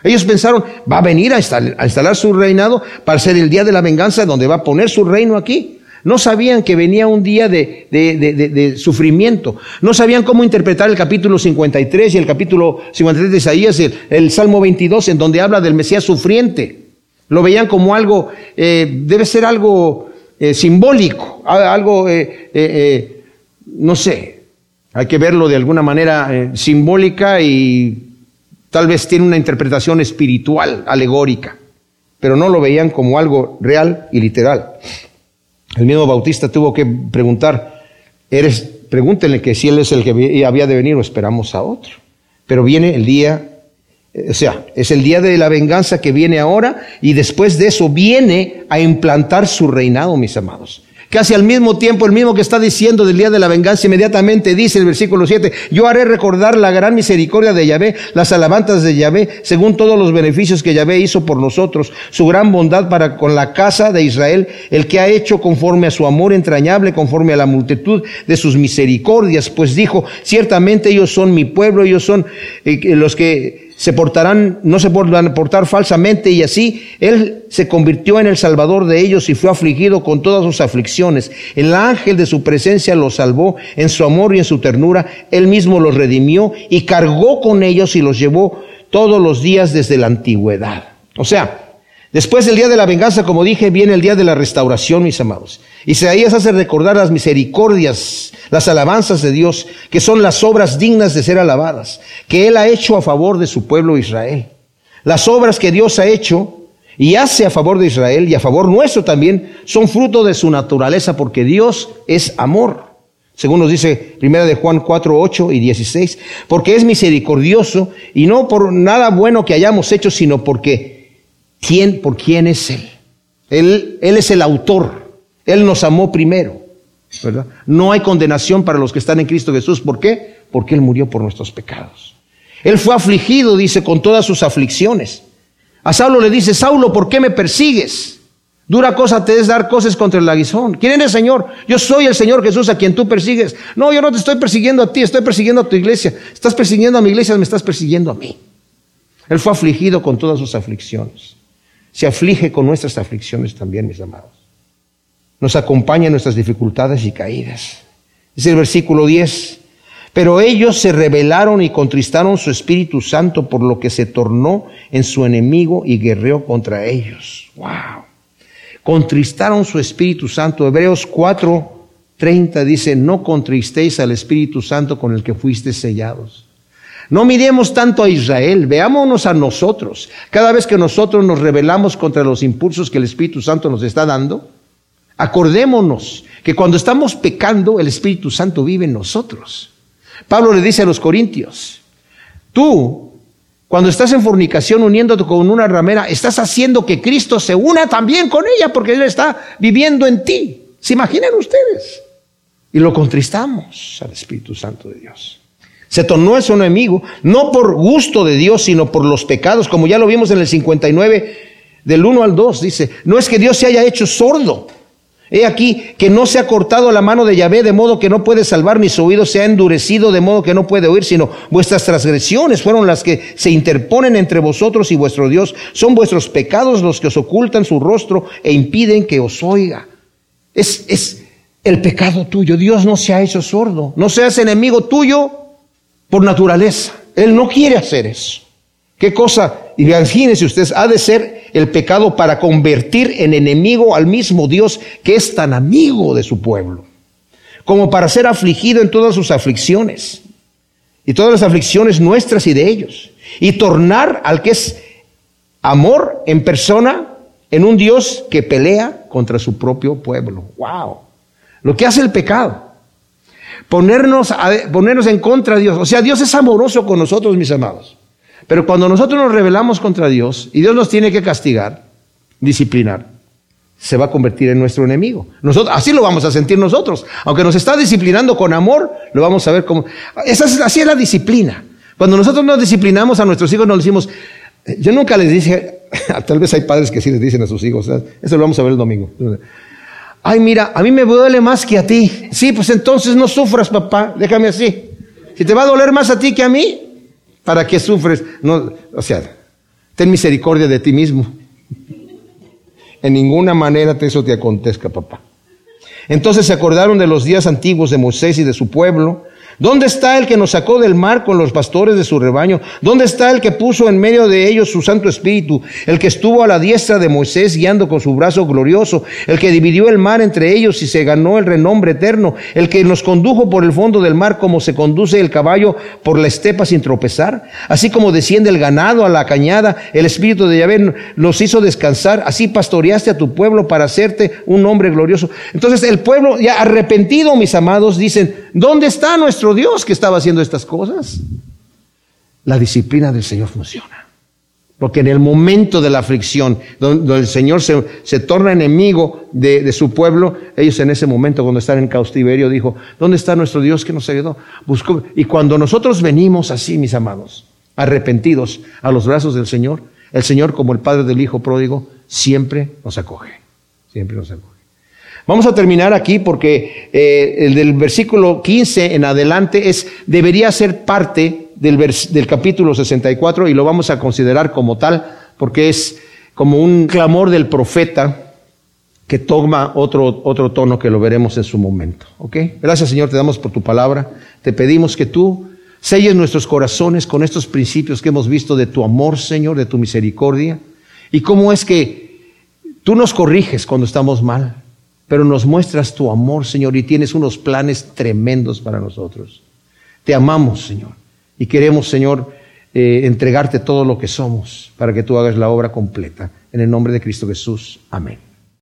Ellos pensaron, va a venir a instalar, su reinado para ser el día de la venganza donde va a poner su reino aquí. No sabían que venía un día de, sufrimiento. No sabían cómo interpretar el capítulo 53 y el capítulo 53 de Isaías, el, Salmo 22, en donde habla del Mesías sufriente. Lo veían como algo, eh, debe ser algo eh, simbólico, algo, eh, no sé, hay que verlo de alguna manera simbólica y tal vez tiene una interpretación espiritual, alegórica, pero no lo veían como algo real y literal. El mismo Bautista tuvo que preguntar, eres, pregúntenle que si él es el que había de venir o esperamos a otro. Pero viene el día, o sea, es el día de la venganza que viene ahora y después de eso viene a implantar su reinado, mis amados. Casi al mismo tiempo, el mismo que está diciendo del día de la venganza, inmediatamente dice el versículo 7, yo haré recordar la gran misericordia de Yahvé, las alabanzas de Yahvé, según todos los beneficios que Yahvé hizo por nosotros, su gran bondad para con la casa de Israel, el que ha hecho conforme a su amor entrañable, conforme a la multitud de sus misericordias, pues dijo, ciertamente ellos son mi pueblo, ellos son eh, los que se portarán, no se podrán portar falsamente y así Él se convirtió en el Salvador de ellos y fue afligido con todas sus aflicciones. El ángel de su presencia los salvó en su amor y en su ternura. Él mismo los redimió y cargó con ellos y los llevó todos los días desde la antigüedad. O sea, Después del día de la venganza, como dije, viene el día de la restauración, mis amados. Isaías hace recordar las misericordias, las alabanzas de Dios, que son las obras dignas de ser alabadas, que Él ha hecho a favor de su pueblo Israel. Las obras que Dios ha hecho y hace a favor de Israel y a favor nuestro también son fruto de su naturaleza, porque Dios es amor. Según nos dice primera de Juan 4, 8 y 16, porque es misericordioso y no por nada bueno que hayamos hecho, sino porque ¿Quién, por quién es Él? Él, Él es el autor. Él nos amó primero. ¿verdad? No hay condenación para los que están en Cristo Jesús. ¿Por qué? Porque Él murió por nuestros pecados. Él fue afligido, dice, con todas sus aflicciones. A Saulo le dice, Saulo, ¿por qué me persigues? Dura cosa te es dar cosas contra el aguizón. ¿Quién eres, Señor? Yo soy el Señor Jesús a quien tú persigues. No, yo no te estoy persiguiendo a ti, estoy persiguiendo a tu iglesia. Estás persiguiendo a mi iglesia, me estás persiguiendo a mí. Él fue afligido con todas sus aflicciones se aflige con nuestras aflicciones también, mis amados. Nos acompaña en nuestras dificultades y caídas. Es el versículo 10. Pero ellos se rebelaron y contristaron su Espíritu Santo por lo que se tornó en su enemigo y guerreó contra ellos. Wow. Contristaron su Espíritu Santo. Hebreos 4, 30 dice, no contristéis al Espíritu Santo con el que fuiste sellados. No miremos tanto a Israel, veámonos a nosotros. Cada vez que nosotros nos rebelamos contra los impulsos que el Espíritu Santo nos está dando, acordémonos que cuando estamos pecando, el Espíritu Santo vive en nosotros. Pablo le dice a los corintios, tú, cuando estás en fornicación uniéndote con una ramera, estás haciendo que Cristo se una también con ella porque Él está viviendo en ti. ¿Se imaginan ustedes? Y lo contristamos al Espíritu Santo de Dios. Se tornó en su enemigo, no por gusto de Dios, sino por los pecados, como ya lo vimos en el 59, del 1 al 2, dice, no es que Dios se haya hecho sordo, He aquí que no se ha cortado la mano de Yahvé, de modo que no puede salvar, ni su oído se ha endurecido, de modo que no puede oír, sino vuestras transgresiones fueron las que se interponen entre vosotros y vuestro Dios. Son vuestros pecados los que os ocultan su rostro e impiden que os oiga. Es, es el pecado tuyo. Dios no se ha hecho sordo. No seas enemigo tuyo por naturaleza. Él no quiere hacer eso. ¿Qué cosa? Imagínense ustedes, ha de ser el pecado para convertir en enemigo al mismo Dios que es tan amigo de su pueblo, como para ser afligido en todas sus aflicciones y todas las aflicciones nuestras y de ellos, y tornar al que es amor en persona en un Dios que pelea contra su propio pueblo. ¡Wow! Lo que hace el pecado. Ponernos, ponernos en contra de Dios. O sea, Dios es amoroso con nosotros, mis amados. Pero cuando nosotros nos rebelamos contra Dios y Dios nos tiene que castigar, disciplinar, se va a convertir en nuestro enemigo. Nosotros, así lo vamos a sentir nosotros. Aunque nos está disciplinando con amor, lo vamos a ver como... Esa es, así es la disciplina. Cuando nosotros nos disciplinamos a nuestros hijos, nos decimos... Yo nunca les dije, tal vez hay padres que sí les dicen a sus hijos, eso lo vamos a ver el domingo. Ay, mira, a mí me duele más que a ti. Sí, pues entonces no sufras, papá, déjame así. Si te va a doler más a ti que a mí, ¿Para qué sufres? No, o sea, ten misericordia de ti mismo. En ninguna manera eso te acontezca, papá. Entonces se acordaron de los días antiguos de Moisés y de su pueblo, ¿Dónde está el que nos sacó del mar con los pastores de su rebaño? ¿Dónde está el que puso en medio de ellos su Santo Espíritu? El que estuvo a la diestra de Moisés guiando con su brazo glorioso, el que dividió el mar entre ellos y se ganó el renombre eterno, el que nos condujo por el fondo del mar como se conduce el caballo por la estepa sin tropezar, así como desciende el ganado a la cañada, el Espíritu de Yahvé los hizo descansar, así pastoreaste a tu pueblo para hacerte un hombre glorioso. Entonces el pueblo ya arrepentido, mis amados, dicen, ¿dónde está nuestro Dios que estaba haciendo estas cosas. La disciplina del Señor funciona. Porque en el momento de la aflicción, donde, el Señor se, torna enemigo de, su pueblo, ellos en ese momento, cuando están en cautiverio, dijo, ¿dónde está nuestro Dios que nos ayudó? Buscó. Y cuando nosotros venimos así, mis amados, arrepentidos a los brazos del Señor, el Señor, como el Padre del Hijo pródigo, siempre nos acoge. Siempre nos acoge. Vamos a terminar aquí porque eh, el del versículo 15 en adelante es, debería ser parte del, del capítulo 64 y lo vamos a considerar como tal porque es como un clamor del profeta que toma otro, otro tono que lo veremos en su momento. ¿Ok? Gracias Señor, te damos por tu palabra. Te pedimos que tú selles nuestros corazones con estos principios que hemos visto de tu amor, Señor, de tu misericordia. Y cómo es que tú nos corriges cuando estamos mal pero nos muestras tu amor, Señor, y tienes unos planes tremendos para nosotros. Te amamos, Señor, y queremos, Señor, eh, entregarte todo lo que somos para que tú hagas la obra completa. En el nombre de Cristo Jesús. Amén.